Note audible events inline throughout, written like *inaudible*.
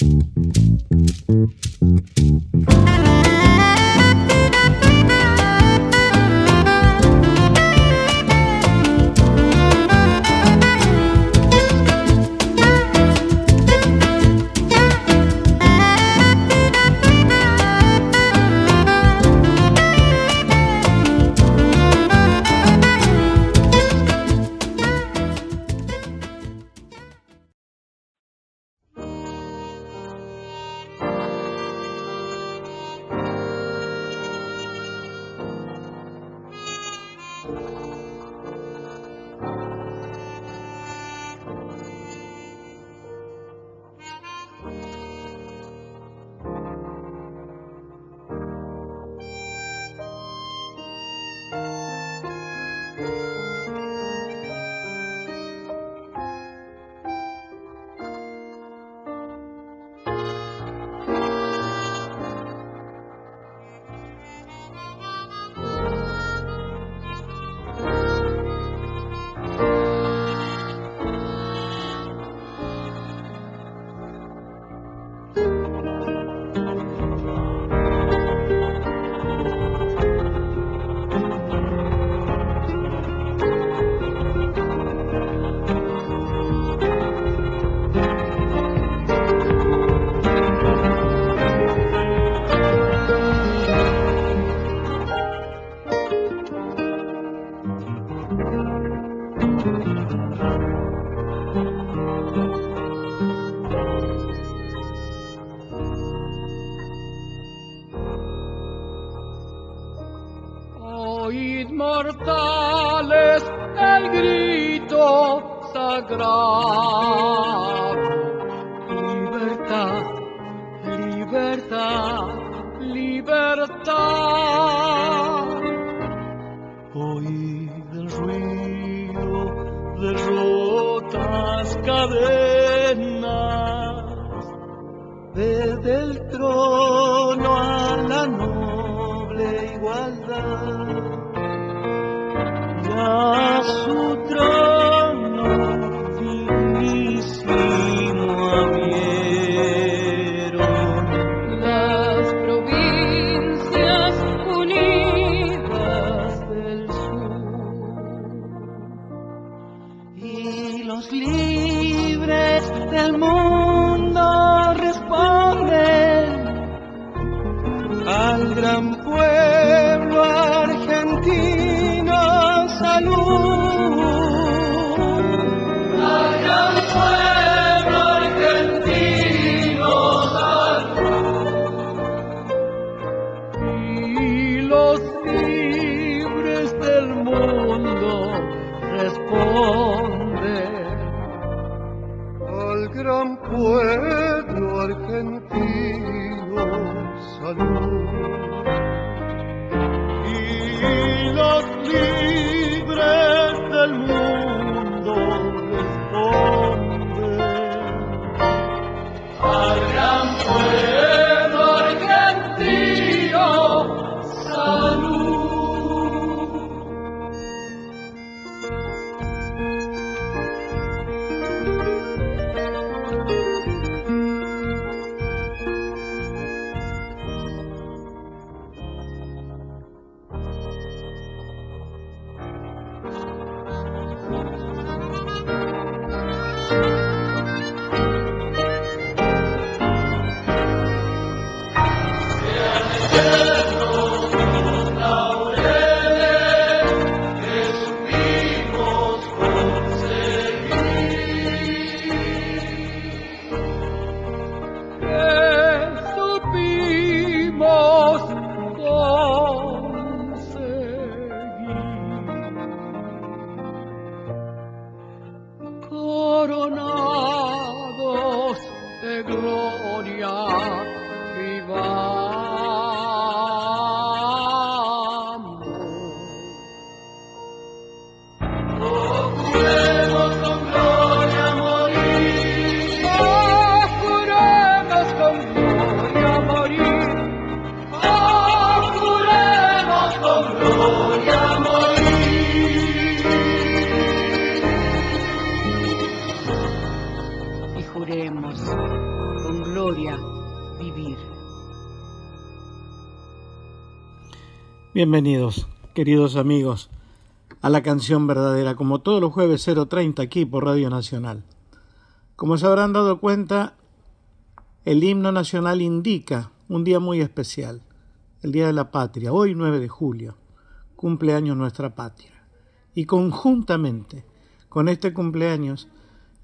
Mm-hmm. inmortales el grito sagrado. Libertad, libertad, libertad. Oí el ruido de rotas cadenas desde el trono. Bienvenidos, queridos amigos, a la canción verdadera, como todos los jueves 0.30 aquí por Radio Nacional. Como se habrán dado cuenta, el himno nacional indica un día muy especial, el Día de la Patria, hoy 9 de julio, cumpleaños nuestra patria. Y conjuntamente con este cumpleaños,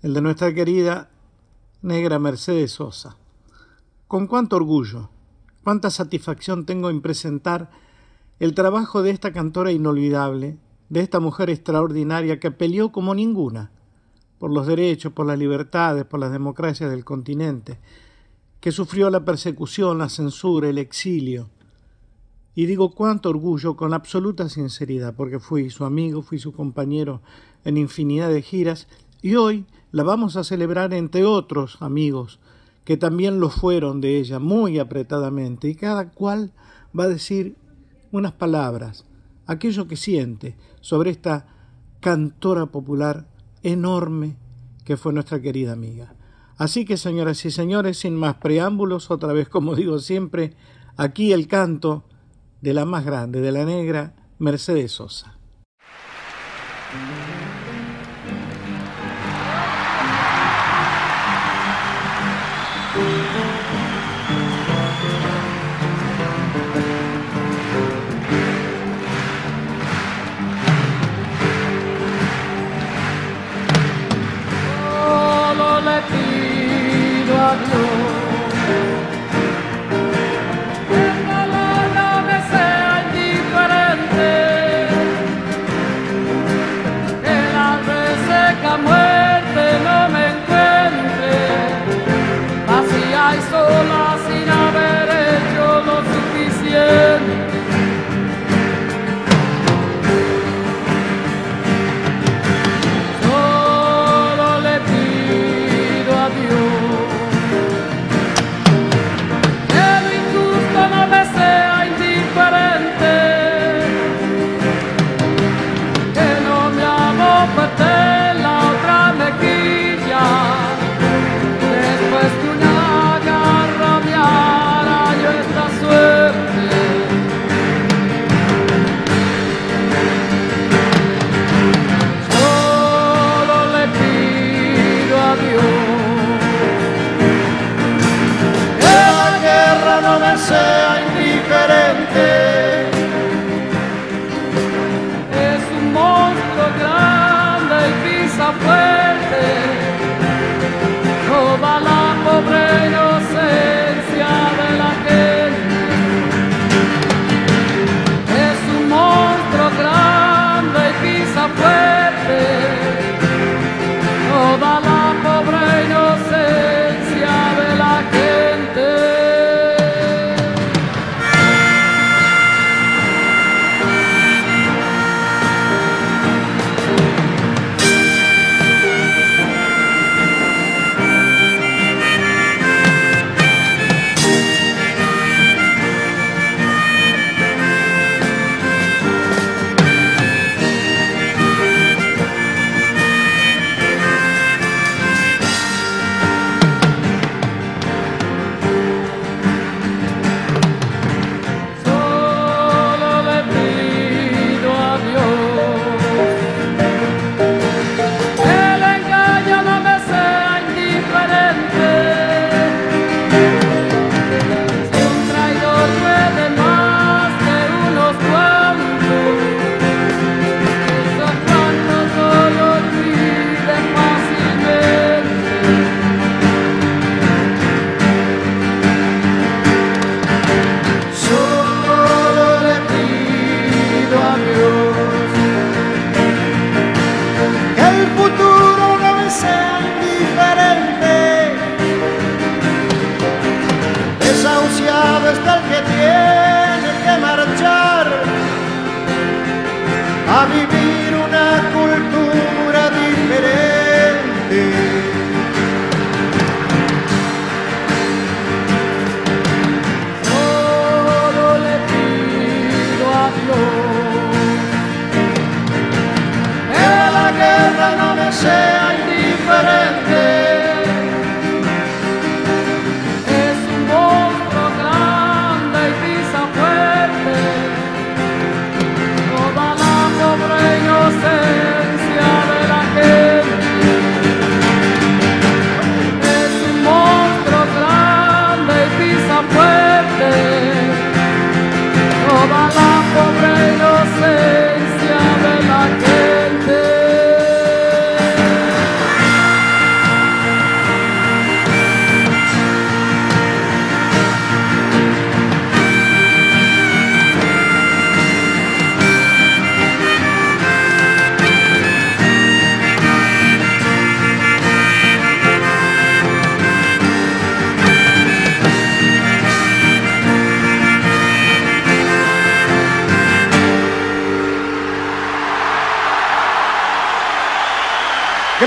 el de nuestra querida negra Mercedes Sosa. Con cuánto orgullo, cuánta satisfacción tengo en presentar el trabajo de esta cantora inolvidable, de esta mujer extraordinaria que peleó como ninguna por los derechos, por las libertades, por las democracias del continente, que sufrió la persecución, la censura, el exilio. Y digo cuánto orgullo con absoluta sinceridad, porque fui su amigo, fui su compañero en infinidad de giras, y hoy la vamos a celebrar entre otros amigos que también lo fueron de ella muy apretadamente, y cada cual va a decir unas palabras, aquello que siente sobre esta cantora popular enorme que fue nuestra querida amiga. Así que, señoras y señores, sin más preámbulos, otra vez, como digo siempre, aquí el canto de la más grande, de la negra, Mercedes Sosa. Pido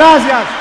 Gracias.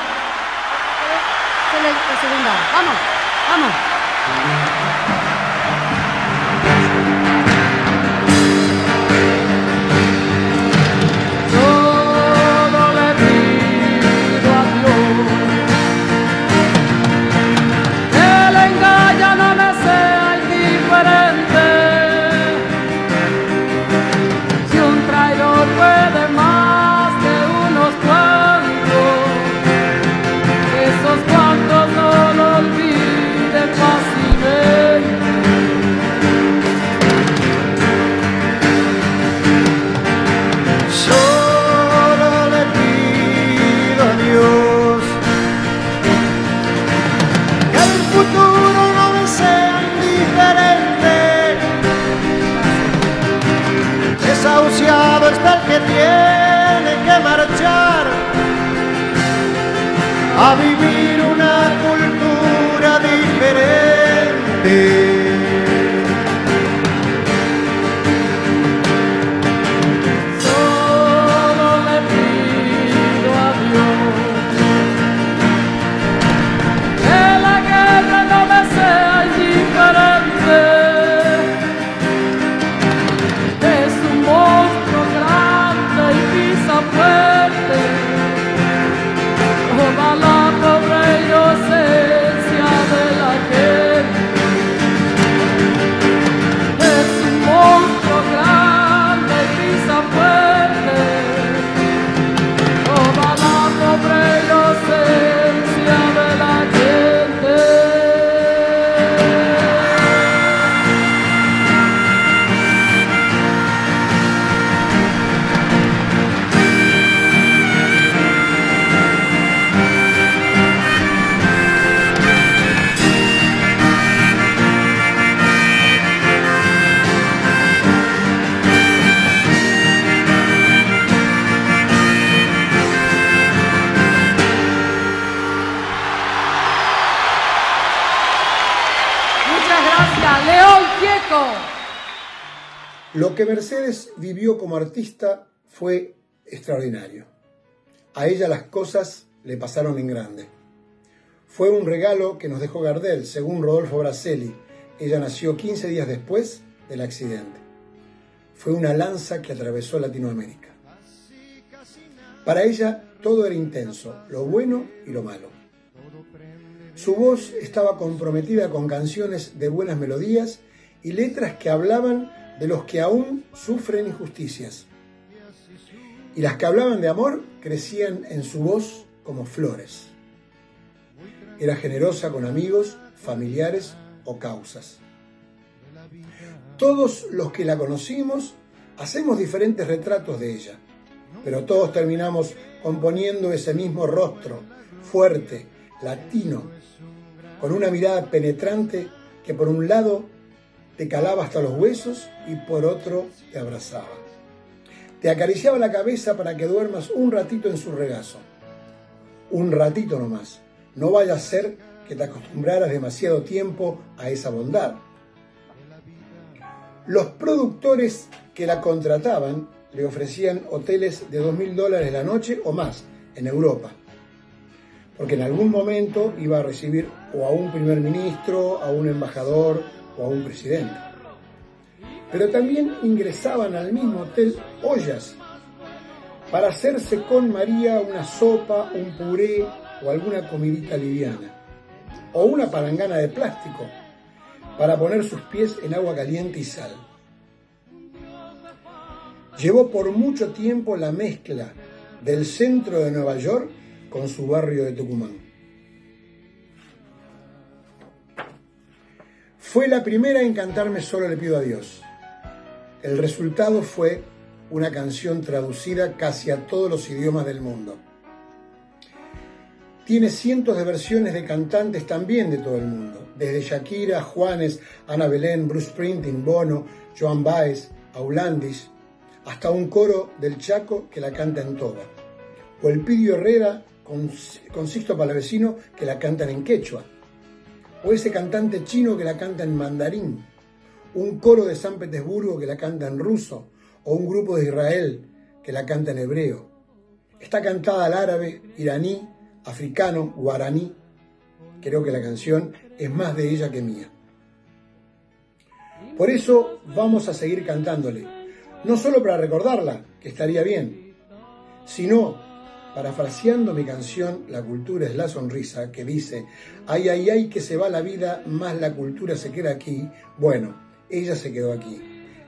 Lo que Mercedes vivió como artista fue extraordinario. A ella las cosas le pasaron en grande. Fue un regalo que nos dejó Gardel, según Rodolfo Braselli. Ella nació 15 días después del accidente. Fue una lanza que atravesó Latinoamérica. Para ella todo era intenso, lo bueno y lo malo. Su voz estaba comprometida con canciones de buenas melodías y letras que hablaban de los que aún sufren injusticias. Y las que hablaban de amor crecían en su voz como flores. Era generosa con amigos, familiares o causas. Todos los que la conocimos hacemos diferentes retratos de ella, pero todos terminamos componiendo ese mismo rostro, fuerte, latino, con una mirada penetrante que por un lado te calaba hasta los huesos y por otro te abrazaba. Te acariciaba la cabeza para que duermas un ratito en su regazo. Un ratito nomás. No vaya a ser que te acostumbraras demasiado tiempo a esa bondad. Los productores que la contrataban le ofrecían hoteles de dos mil dólares la noche o más en Europa porque en algún momento iba a recibir o a un primer ministro, a un embajador o a un presidente. Pero también ingresaban al mismo hotel ollas para hacerse con María una sopa, un puré o alguna comidita liviana, o una palangana de plástico para poner sus pies en agua caliente y sal. Llevó por mucho tiempo la mezcla del centro de Nueva York con su barrio de Tucumán. Fue la primera en cantarme Solo le pido a Dios. El resultado fue una canción traducida casi a todos los idiomas del mundo. Tiene cientos de versiones de cantantes también de todo el mundo, desde Shakira, Juanes, Ana Belén, Bruce Springsteen, Bono, Joan Baez, Aulandis, hasta un coro del Chaco que la canta en toda, o el Pidio Herrera con, con Palavecino que la cantan en quechua, o ese cantante chino que la canta en mandarín, un coro de San Petersburgo que la canta en ruso, o un grupo de Israel que la canta en hebreo. Está cantada al árabe, iraní, africano, guaraní. Creo que la canción es más de ella que mía. Por eso vamos a seguir cantándole, no solo para recordarla, que estaría bien, sino, parafraseando mi canción La cultura es la sonrisa, que dice, ay, ay, ay, que se va la vida, más la cultura se queda aquí. Bueno, ella se quedó aquí.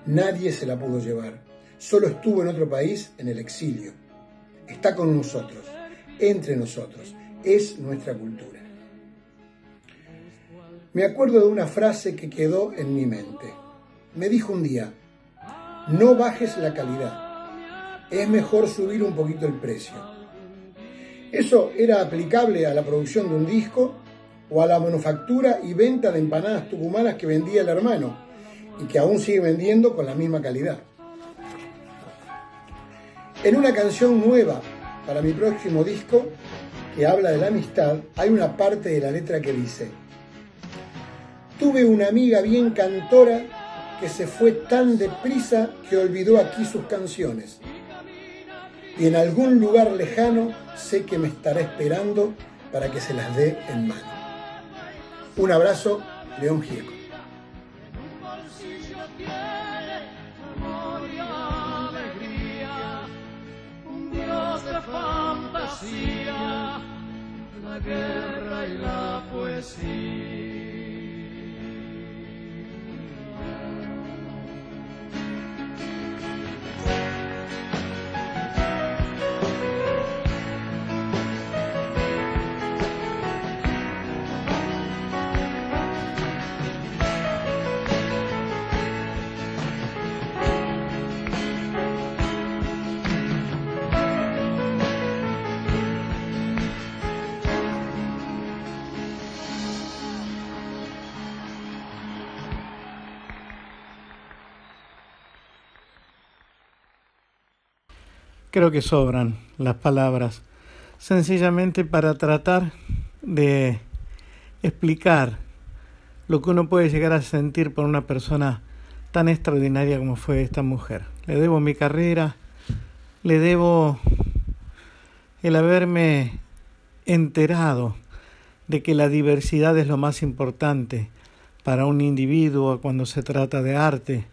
Nadie se la pudo llevar. Solo estuvo en otro país, en el exilio. Está con nosotros, entre nosotros. Es nuestra cultura. Me acuerdo de una frase que quedó en mi mente. Me dijo un día, no bajes la calidad, es mejor subir un poquito el precio. Eso era aplicable a la producción de un disco o a la manufactura y venta de empanadas tucumanas que vendía el hermano y que aún sigue vendiendo con la misma calidad. En una canción nueva para mi próximo disco, que habla de la amistad, hay una parte de la letra que dice, Tuve una amiga bien cantora que se fue tan deprisa que olvidó aquí sus canciones. Y en algún lugar lejano sé que me estará esperando para que se las dé en mano. Un abrazo, León Gieco. la guerra y la poesía. Creo que sobran las palabras, sencillamente para tratar de explicar lo que uno puede llegar a sentir por una persona tan extraordinaria como fue esta mujer. Le debo mi carrera, le debo el haberme enterado de que la diversidad es lo más importante para un individuo cuando se trata de arte.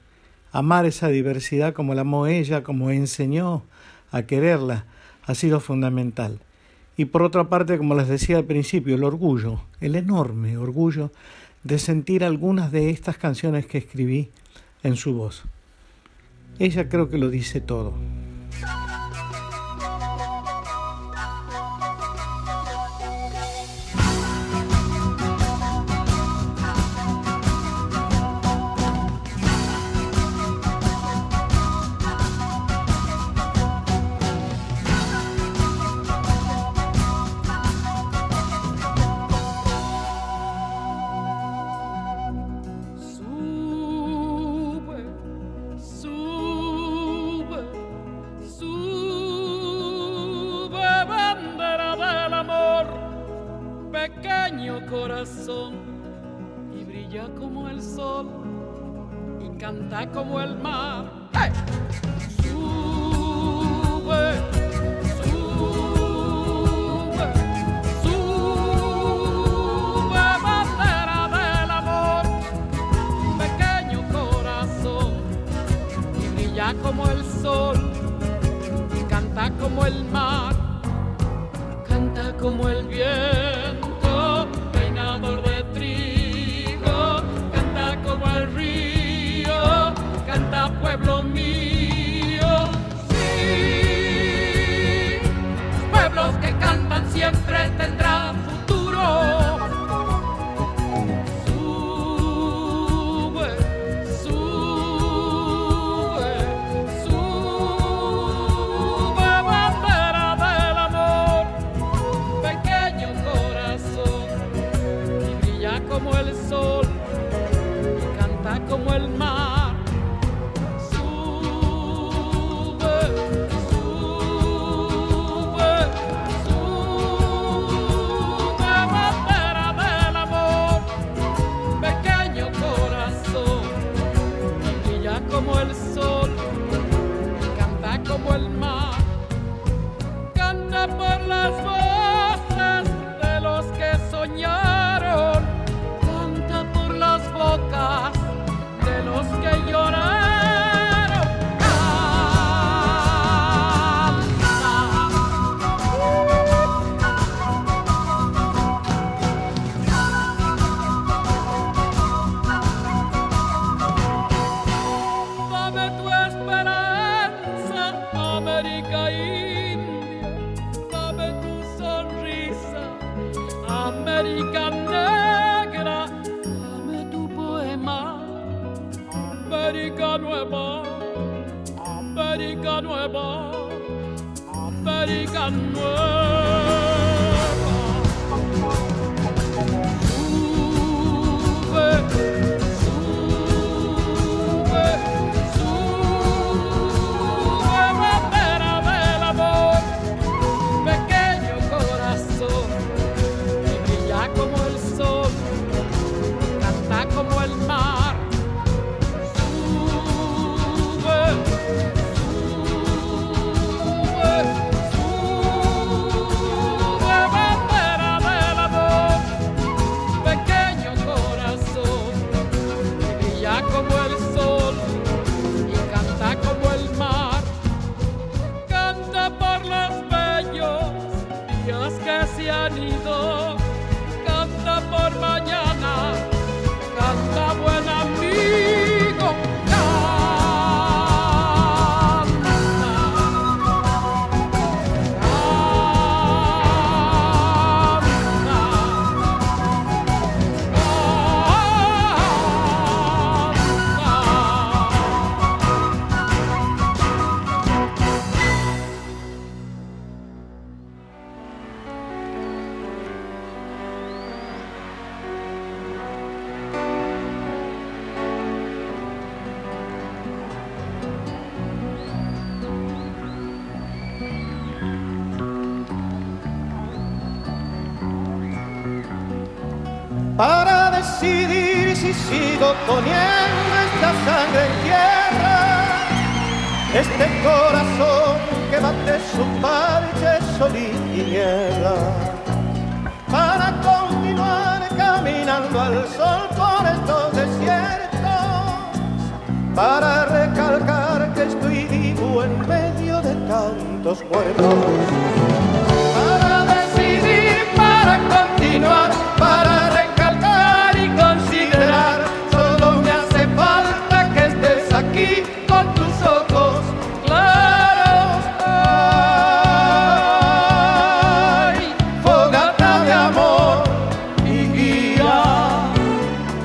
Amar esa diversidad como la amó ella, como enseñó a quererla ha sido fundamental. Y por otra parte, como les decía al principio, el orgullo, el enorme orgullo de sentir algunas de estas canciones que escribí en su voz. Ella creo que lo dice todo.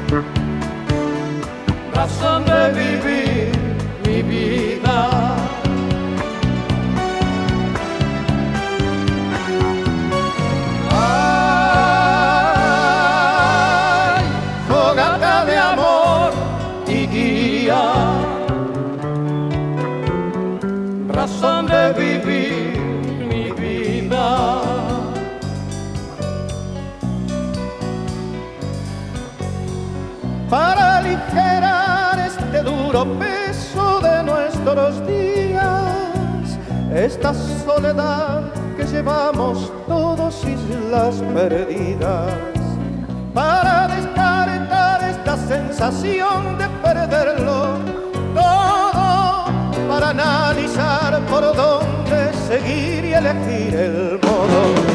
But someday. Esta soledad que llevamos todos islas perdidas. Para descartar esta sensación de perderlo todo para analizar por dónde seguir y elegir el modo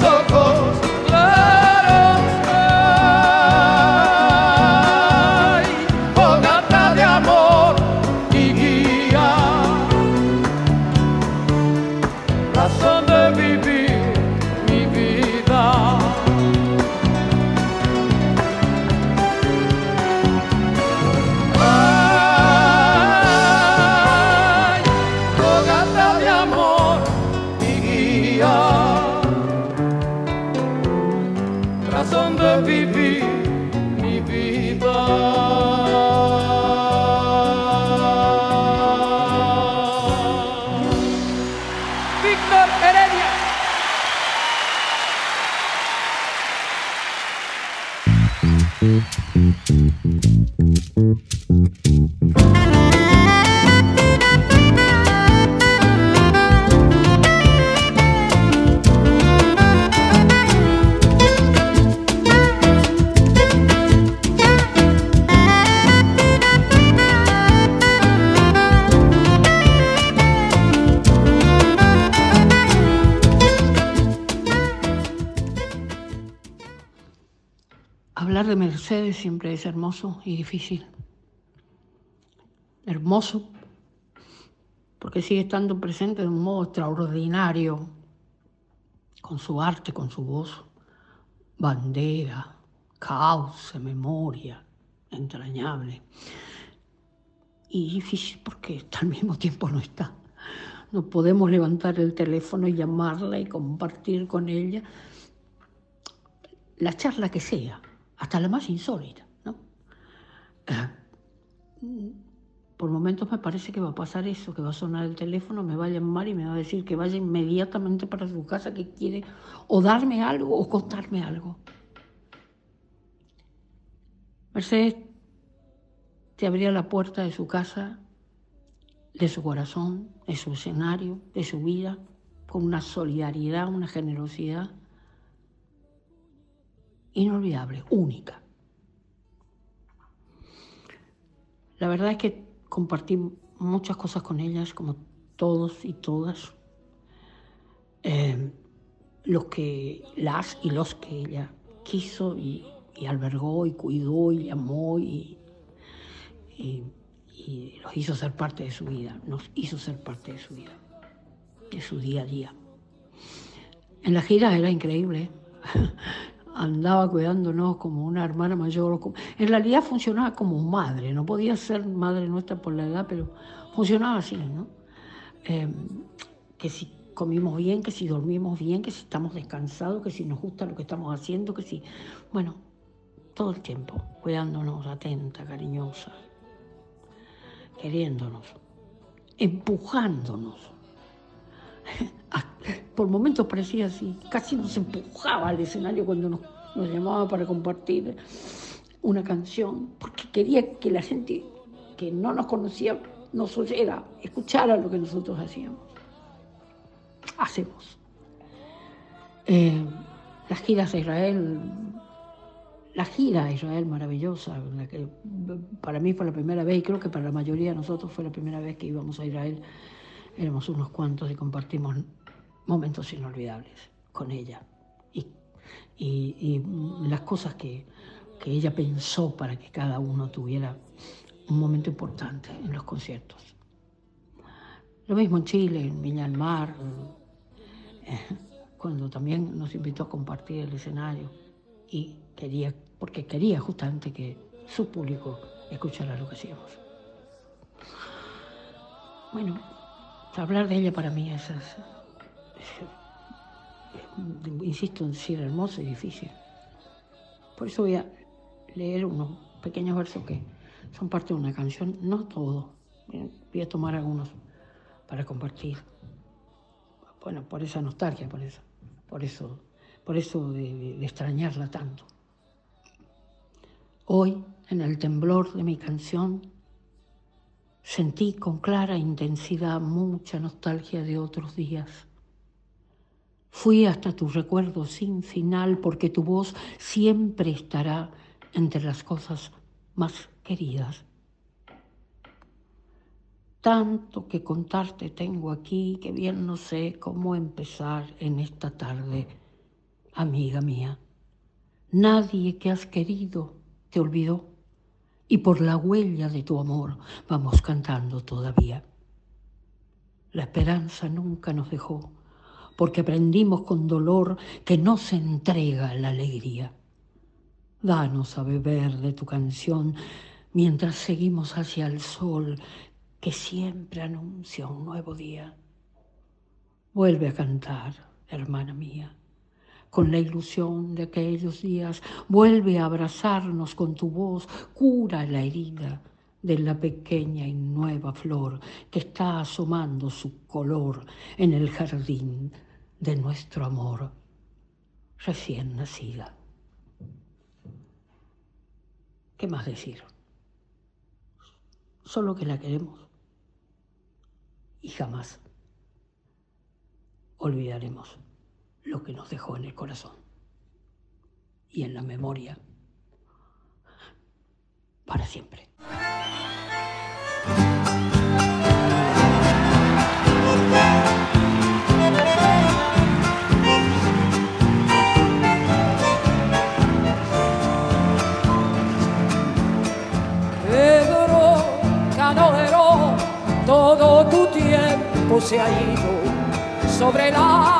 con tus Hablar de Mercedes siempre es hermoso y difícil. Hermoso porque sigue estando presente de un modo extraordinario, con su arte, con su voz, bandera, causa, memoria, entrañable. Y difícil porque al mismo tiempo no está. No podemos levantar el teléfono y llamarla y compartir con ella la charla que sea, hasta la más insólita. ¿no? Por momentos me parece que va a pasar eso, que va a sonar el teléfono, me va a llamar y me va a decir que vaya inmediatamente para su casa, que quiere o darme algo o contarme algo. Mercedes te abría la puerta de su casa, de su corazón, de su escenario, de su vida, con una solidaridad, una generosidad inolvidable, única. La verdad es que compartí muchas cosas con ellas, como todos y todas. Eh, los que, las y los que ella quiso y, albergó y cuidó y amó y, los hizo ser parte de su vida, nos hizo ser parte de su vida, de su día a día. En la gira era increíble. *laughs* andaba cuidándonos como una hermana mayor. En realidad funcionaba como madre, no podía ser madre nuestra por la edad, pero funcionaba así, ¿no? Em, que si comimos bien, que si dormimos bien, que si estamos descansados, que si nos gusta lo que estamos haciendo, que si... Bueno, todo el tiempo, cuidándonos, atenta, cariñosa, queriéndonos, empujándonos. *laughs* Por momentos parecía así, casi nos empujaba al escenario cuando nos, llamaba para compartir una canción, porque quería que la gente que no nos conocía nos oyera, escuchara lo que nosotros hacíamos. Hacemos. Eh, las giras de Israel, la gira de Israel maravillosa, que para mí fue la primera vez y creo que para la mayoría de nosotros fue la primera vez que íbamos a Israel éramos unos cuantos y compartimos momentos inolvidables con ella. Y, las cosas que, ella pensó para que cada uno tuviera un momento importante en los conciertos. Lo mismo en Chile, en Viña del Mar, eh, cuando también nos invitó a compartir el escenario y quería, porque quería justamente que su público escuchara lo que hacíamos. Bueno, hablar de ella para mí es, insisto en decir, hermoso y difícil. Por eso voy a leer unos pequeños versos que son parte de una canción, no todo, voy a tomar algunos para compartir. Bueno, por esa nostalgia, por eso, por eso, por eso de extrañarla tanto. Hoy, en el temblor de mi canción, Sentí con clara intensidad mucha nostalgia de otros días. Fui hasta tu recuerdo sin final porque tu voz siempre estará entre las cosas más queridas. Tanto que contarte tengo aquí que bien no sé cómo empezar en esta tarde, amiga mía. Nadie que has querido te olvidó y por la huella de tu amor vamos cantando todavía. La esperanza nunca nos dejó, porque aprendimos con dolor que no se entrega la alegría. Danos a beber de tu canción mientras seguimos hacia el sol que siempre anuncia un nuevo día. Vuelve a cantar, hermana mía con la ilusión de aquellos días. Vuelve a abrazarnos con tu voz, cura la herida de la pequeña y nueva flor que está asomando su color en el jardín de nuestro amor recién nacida. ¿Qué más decir? Solo que la queremos y jamás olvidaremos lo que nos dejó en el corazón y en la memoria para siempre. Todo tu tiempo se ha ido sobre la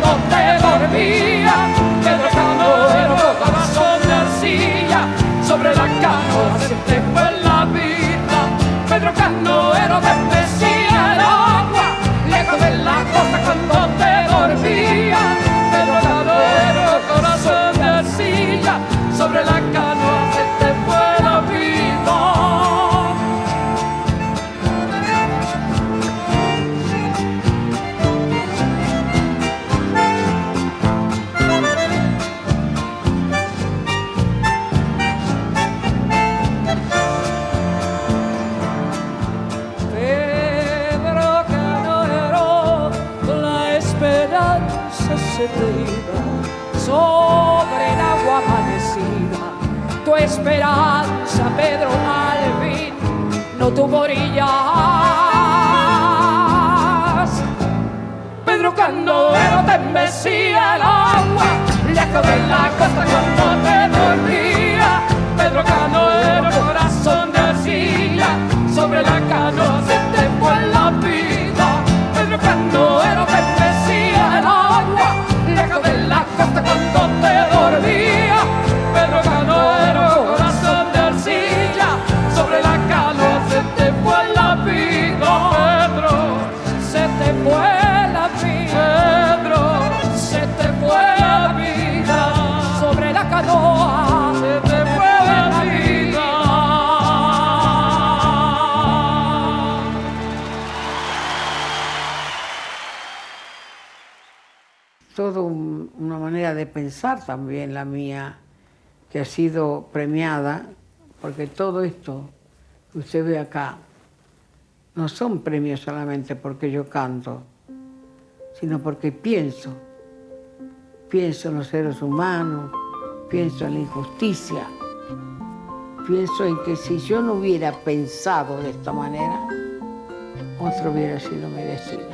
cuando te dormía. Pedro Canoero, corazón de arcilla, sobre la canoa se esperanza, Pedro Alvin, no tuvo orillas. Pedro Canoero te embecía el agua, lejos de la costa cuando todo un- una manera de pensar también la mía, que ha sido premiada, porque todo esto que usted ve acá no son premios solamente porque yo canto, sino porque pienso. Pienso en los seres humanos, pienso en la injusticia, pienso en que si yo no hubiera pensado de esta manera, otro hubiera sido mi destino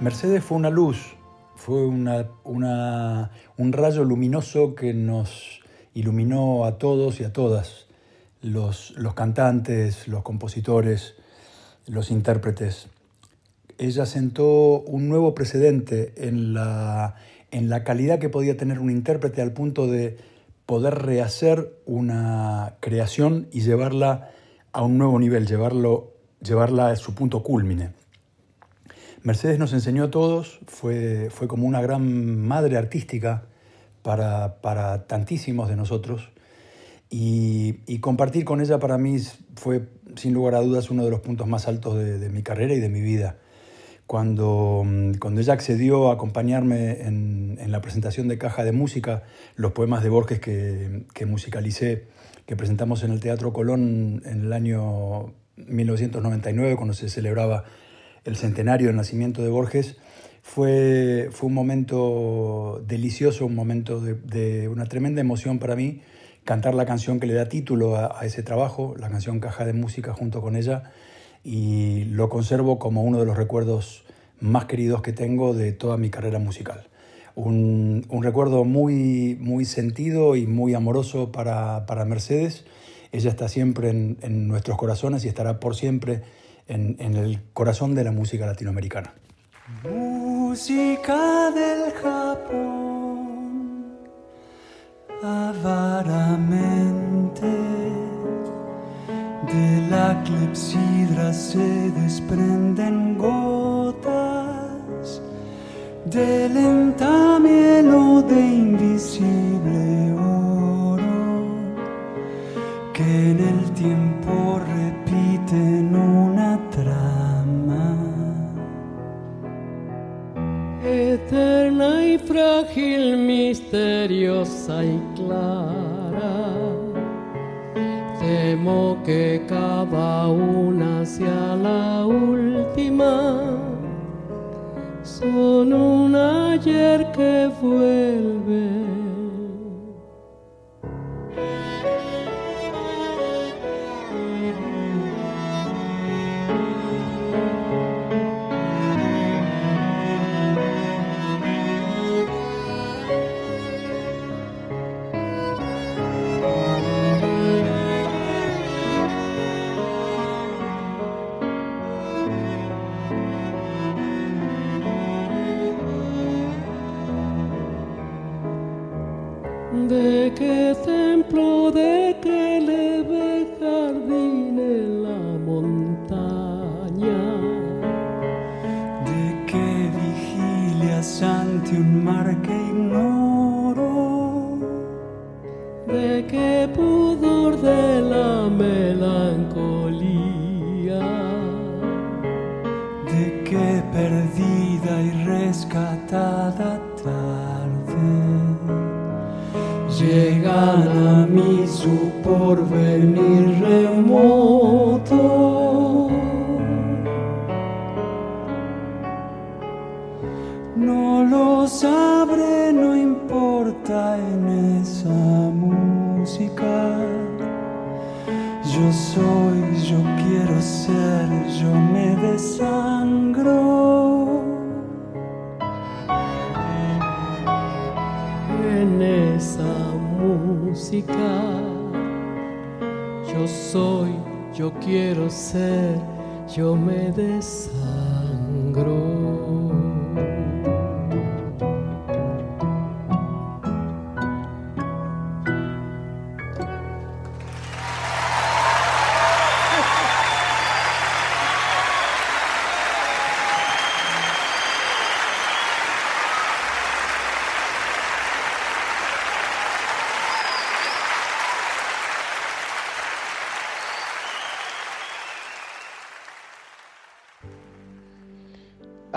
Mercedes fue una luz, fue un rayo luminoso que nos iluminó a todos y a todas, los, cantantes, los compositores, los intérpretes. Ella sentó un nuevo precedente en la, calidad que podía tener un intérprete al punto de poder rehacer una creación y llevarla a un nuevo nivel, llevarla a su punto cúlmine. Mercedes nos enseñó a todos, fue, fue como una gran madre artística para, para tantísimos de nosotros y, y, compartir con ella para mí fue sin lugar a dudas uno de los puntos más altos de, mi carrera y de mi vida. Cuando, cuando ella accedió a acompañarme en, en, la presentación de Caja de Música, los poemas de Borges que, que musicalicé, que presentamos en el Teatro Colón en el año 1999, cuando se celebraba el centenario del nacimiento de Borges, fue, fue un momento delicioso, un momento de, una tremenda emoción para mí, cantar la canción que le da título a, a, ese trabajo, la canción Caja de Música junto con ella, y lo conservo como uno de los recuerdos más queridos que tengo de toda mi carrera musical. Un, un recuerdo muy, muy sentido y muy amoroso para, para Mercedes. Ella está siempre en, en nuestros corazones y estará por siempre en, en el corazón de la música latinoamericana. Música del Japón, avaramente, de la clepsidra se desprenden gotas de lenta miel o de invisible oro que en el tiempo repiten Y frágil, misteriosa y clara. Temo que cada una sea la última. Son un ayer que vuelve. Quiero ser, yo me desangro.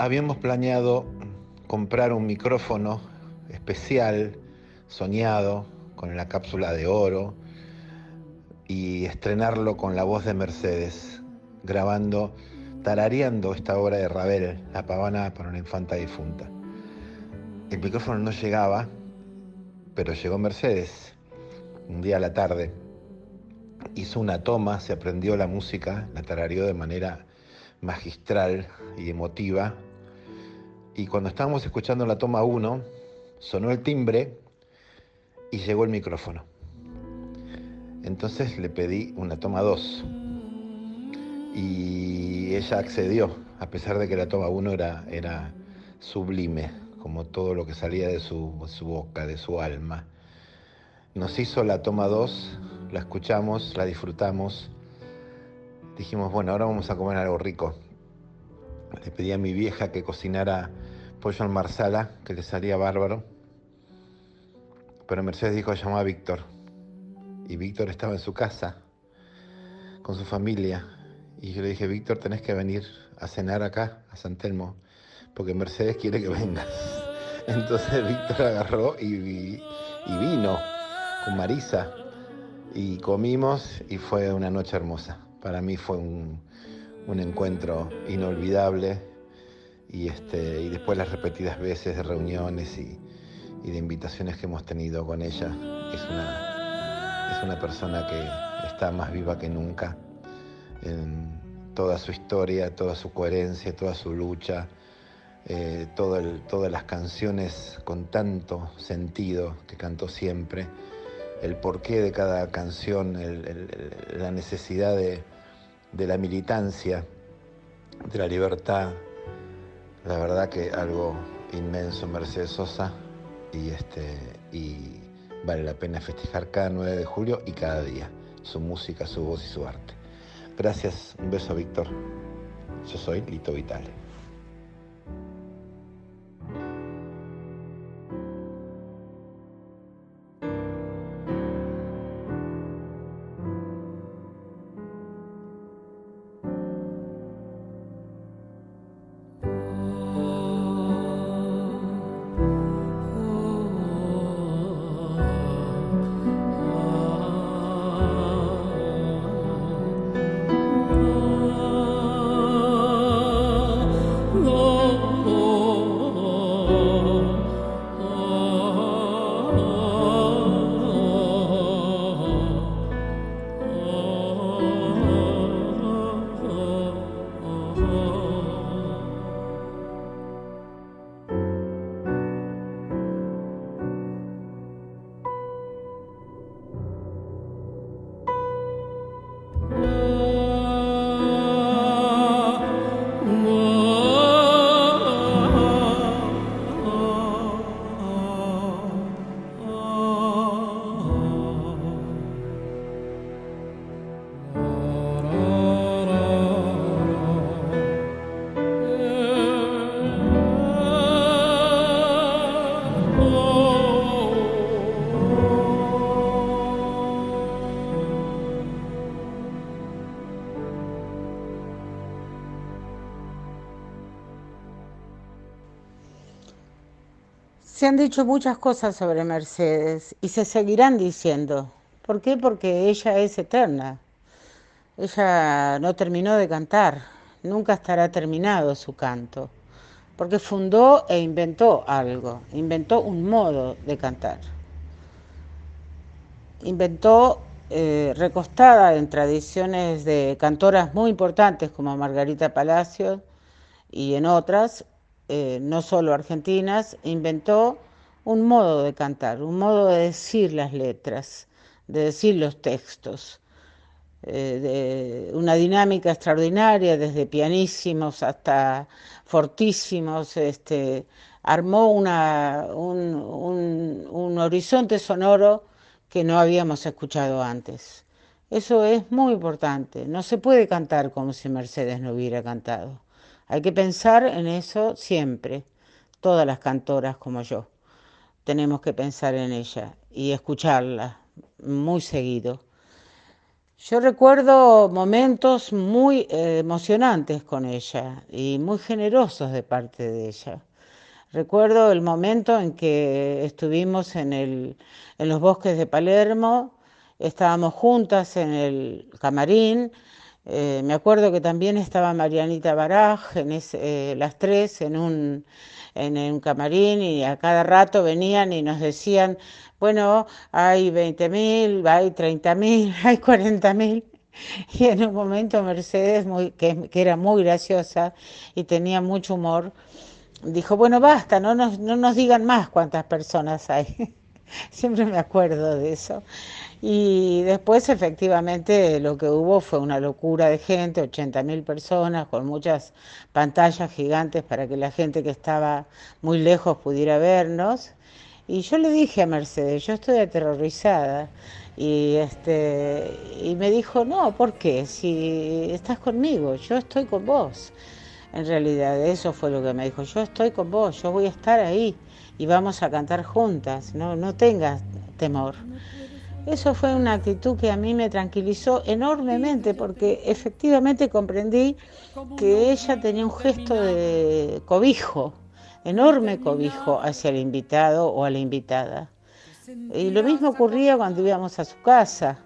Habíamos planeado comprar un micrófono especial, soñado, con la cápsula de oro, y estrenarlo con la voz de Mercedes, grabando, tarareando esta obra de Ravel, La pavana para una infanta difunta. El micrófono no llegaba, pero llegó Mercedes, un día a la tarde, hizo una toma, se aprendió la música, la tarareó de manera magistral y emotiva, y cuando estábamos escuchando la toma 1, sonó el timbre y llegó el micrófono. Entonces le pedí una toma 2 y ella accedió, a pesar de que la toma 1 era, era sublime, como todo lo que salía de su, su boca, de su alma. Nos hizo la toma 2, la escuchamos, la disfrutamos. Dijimos, bueno, ahora vamos a comer algo rico. Le pedí a mi vieja que cocinara pollo al marsala, que le salía bárbaro. Pero Mercedes dijo, llamó a Víctor y Víctor estaba en su casa con su familia. Y yo le dije, Víctor, tenés que venir a cenar acá, a San Telmo, porque Mercedes quiere que vengas. *laughs* Entonces Víctor agarró y, vino con Marisa y comimos y fue una noche hermosa. Para mí fue un, encuentro inolvidable y, este, y después las repetidas veces de reuniones y, y de invitaciones que hemos tenido con ella. Es una, es una persona que está más viva que nunca en toda su historia, toda su coherencia, toda su lucha, eh, todas las canciones con tanto sentido que cantó siempre, el porqué de cada canción, la necesidad de, la militancia, de la libertad. La verdad que algo inmenso, Mercedes Sosa, y, este, Vale la pena festejar cada 9 de julio y cada día su música, su voz y su arte. Gracias, un beso Víctor. Yo soy Lito Vitale. Se han dicho muchas cosas sobre Mercedes y se seguirán diciendo. ¿Por qué? Porque ella es eterna. Ella no terminó de cantar, nunca estará terminado su canto, porque fundó e inventó algo, inventó un modo de cantar. Inventó, eh, recostada en tradiciones de cantoras muy importantes como Margarita Palacio y en otras, eh, no solo argentinas, inventó un modo de cantar, un modo de decir las letras, de decir los textos, eh, de una dinámica extraordinaria, desde pianísimos hasta fortísimos, este, armó una, un horizonte sonoro que no habíamos escuchado antes. Eso es muy importante. No se puede cantar como si Mercedes no hubiera cantado. Hay que pensar en eso siempre, todas las cantoras como yo. Tenemos que pensar en ella y escucharla muy seguido. Yo recuerdo momentos muy eh, emocionantes con ella y muy generosos de parte de ella. Recuerdo el momento en que estuvimos en, en los bosques de Palermo, estábamos juntas en el camarín, eh, me acuerdo que también estaba Marianita Baraj, en eh, las tres en un, en un camarín y a cada rato venían y nos decían, bueno, hay 20.000, hay 30.000, *laughs* hay 40.000. Y en un momento Mercedes, muy, que, que, era muy graciosa y tenía mucho humor, dijo, bueno, basta, no nos, no nos digan más cuántas personas hay. *laughs* Siempre me acuerdo de eso. Y después efectivamente lo que hubo fue una locura de gente, 80.000 personas con muchas pantallas gigantes para que la gente que estaba muy lejos pudiera vernos. Y yo le dije a Mercedes, yo estoy aterrorizada. Y, este, y me dijo, no, ¿por qué? Si estás conmigo, yo estoy con vos. En realidad, eso fue lo que me dijo, yo estoy con vos, yo voy a estar ahí y vamos a cantar juntas, no, no tengas temor. Eso fue una actitud que a mí me tranquilizó enormemente porque efectivamente comprendí que ella tenía un gesto de cobijo, enorme cobijo hacia el invitado o a la invitada. Y lo mismo ocurría cuando íbamos a su casa.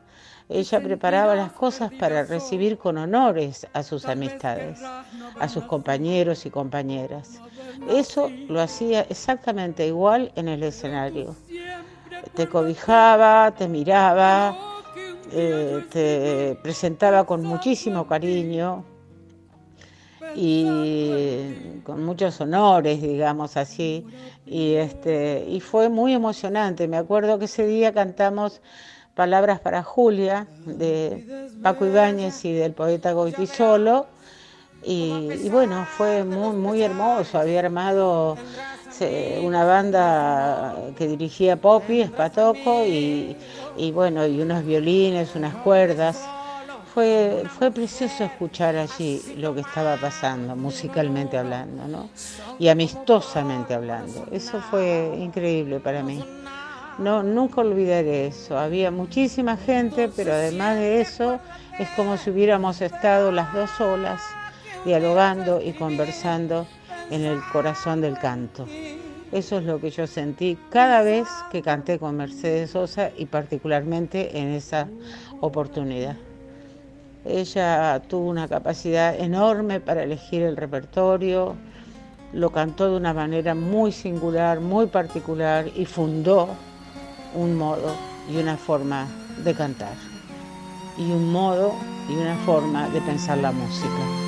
Ella preparaba las cosas para recibir con honores a sus amistades, a sus compañeros y compañeras. Eso lo hacía exactamente igual en el escenario. Te cobijaba, te miraba, eh, te presentaba con muchísimo cariño, y con muchos honores, digamos así, y este y fue muy emocionante. Me acuerdo que ese día cantamos Palabras para Julia de Paco Ibáñez y del poeta Goitisolo y, y bueno, fue muy muy hermoso. Había armado una banda que dirigía Poppy, Espatoco y, y bueno, y unos violines, unas cuerdas fue, fue precioso escuchar allí lo que estaba pasando, musicalmente hablando, ¿no? Y amistosamente hablando. Eso fue increíble para mí. No, nunca olvidaré eso. Había muchísima gente, pero además de eso, es como si hubiéramos estado las dos solas, dialogando y conversando en el corazón del canto. Eso es lo que yo sentí cada vez que canté con Mercedes Sosa y particularmente en esa oportunidad. Ella tuvo una capacidad enorme para elegir el repertorio, lo cantó de una manera muy singular, muy particular y fundó un modo y una forma de cantar y un modo y una forma de pensar la música.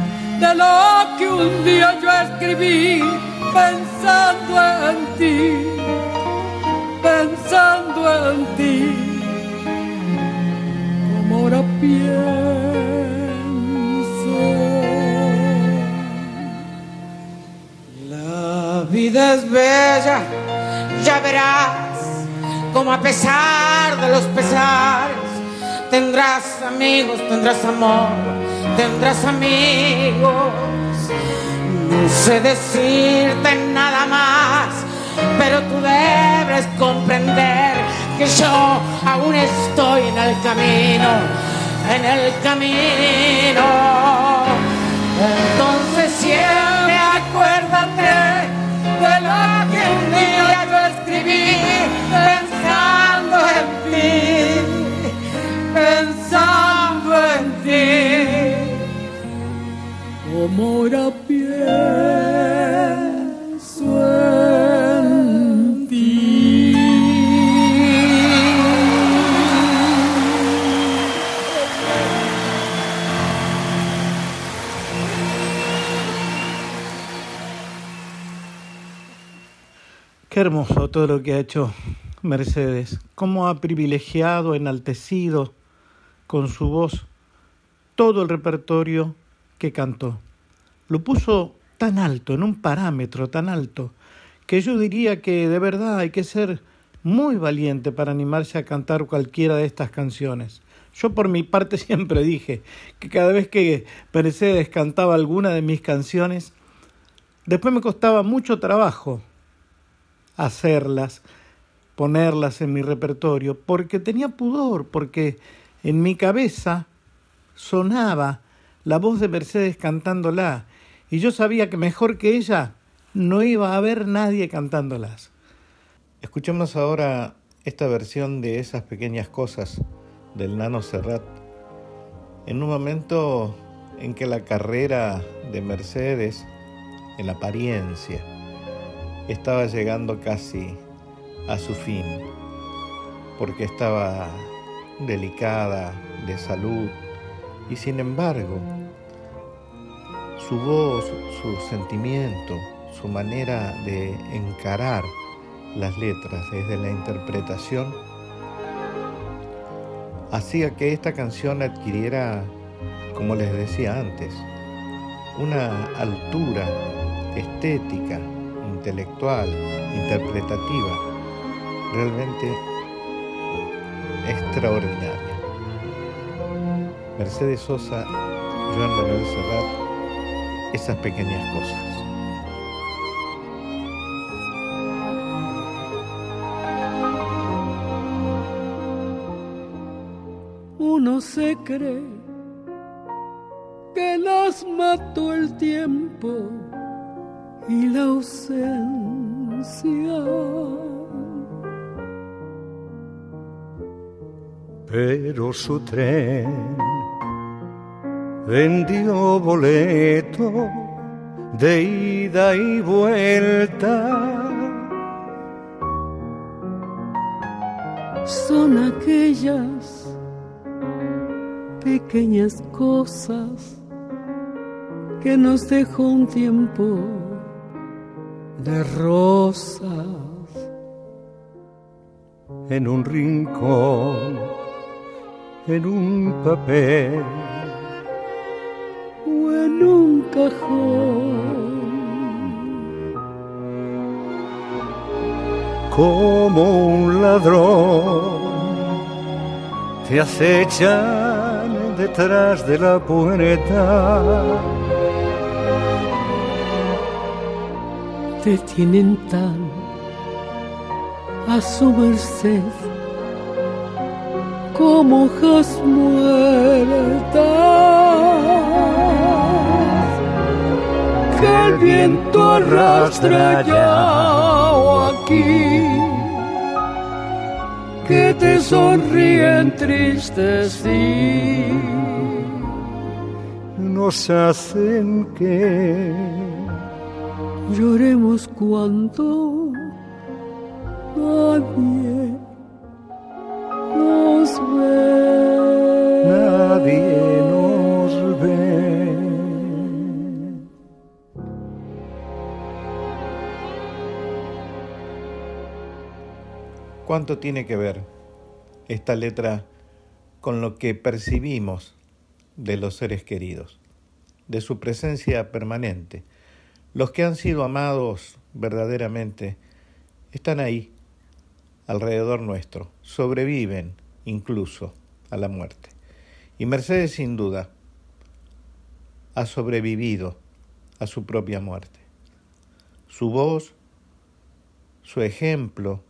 de lo que un día yo escribí pensando en ti, pensando en ti ahora pienso. La vida es bella, ya verás, como a pesar de los pesares, tendrás amigos, tendrás amor, tendrás amigos. No sé decirte nada más, pero tú debes comprender que yo aún estoy en el camino, en el camino. Entonces siempre acuérdate Como era Qué hermoso todo lo que ha hecho Mercedes, cómo ha privilegiado, enaltecido con su voz todo el repertorio que cantó. Lo puso tan alto, en un parámetro tan alto, que yo diría que de verdad hay que ser muy valiente para animarse a cantar cualquiera de estas canciones. Yo por mi parte *laughs* siempre dije que cada vez que Mercedes cantaba alguna de mis canciones, después me costaba mucho trabajo hacerlas, ponerlas en mi repertorio, porque tenía pudor, porque en mi cabeza sonaba la voz de Mercedes cantándola, y yo sabía que mejor que ella no iba a haber nadie cantándolas. Escuchemos ahora esta versión de esas pequeñas cosas del Nano Serrat, en un momento en que la carrera de Mercedes, en apariencia, estaba llegando casi a su fin, porque estaba delicada de salud y sin embargo su voz, su sentimiento, su manera de encarar las letras desde la interpretación hacía que esta canción adquiriera, como les decía antes, una altura estética, intelectual, interpretativa, realmente extraordinaria. Mercedes Sosa, Joan Manuel Serrat, esas pequeñas cosas. Uno se cree que las mató el tiempo y la ausencia. Pero su tren vendió boleto de ida y vuelta. Son aquellas pequeñas cosas que nos dejó un tiempo de rosas en un rincón, en un papel Como un ladrón te acechan detrás de la puerta. Te tienen tan a su merced como hojas muertas que el viento arrastra allá o aquí. Que te sonríen tristes sí nos hacen que lloremos cuando nadie ¿Cuánto tiene que ver esta letra con lo que percibimos de los seres queridos, de su presencia permanente? Los que han sido amados verdaderamente están ahí, alrededor nuestro, sobreviven incluso a la muerte. Y Mercedes sin duda ha sobrevivido a su propia muerte. Su voz, su ejemplo,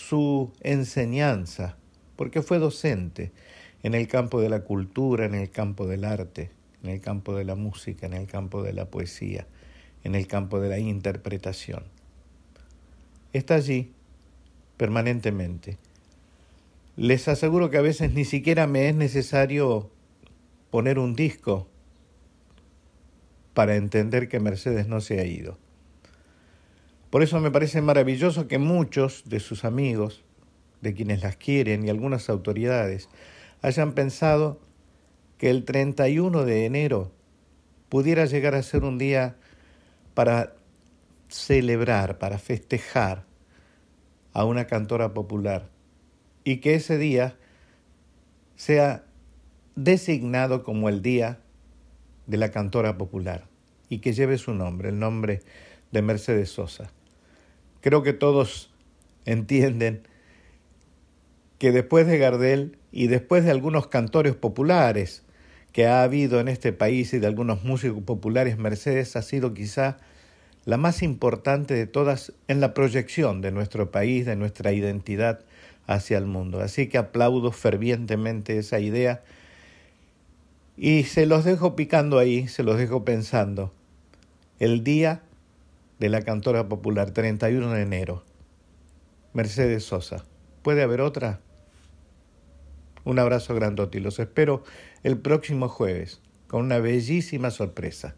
su enseñanza, porque fue docente en el campo de la cultura, en el campo del arte, en el campo de la música, en el campo de la poesía, en el campo de la interpretación. Está allí permanentemente. Les aseguro que a veces ni siquiera me es necesario poner un disco para entender que Mercedes no se ha ido. Por eso me parece maravilloso que muchos de sus amigos, de quienes las quieren y algunas autoridades, hayan pensado que el 31 de enero pudiera llegar a ser un día para celebrar, para festejar a una cantora popular y que ese día sea designado como el Día de la Cantora Popular y que lleve su nombre, el nombre de Mercedes Sosa. Creo que todos entienden que después de Gardel y después de algunos cantores populares que ha habido en este país y de algunos músicos populares, Mercedes ha sido quizá la más importante de todas en la proyección de nuestro país, de nuestra identidad hacia el mundo. Así que aplaudo fervientemente esa idea y se los dejo picando ahí, se los dejo pensando. El día de la cantora popular, 31 de enero. Mercedes Sosa. ¿Puede haber otra? Un abrazo grandote y los espero el próximo jueves con una bellísima sorpresa.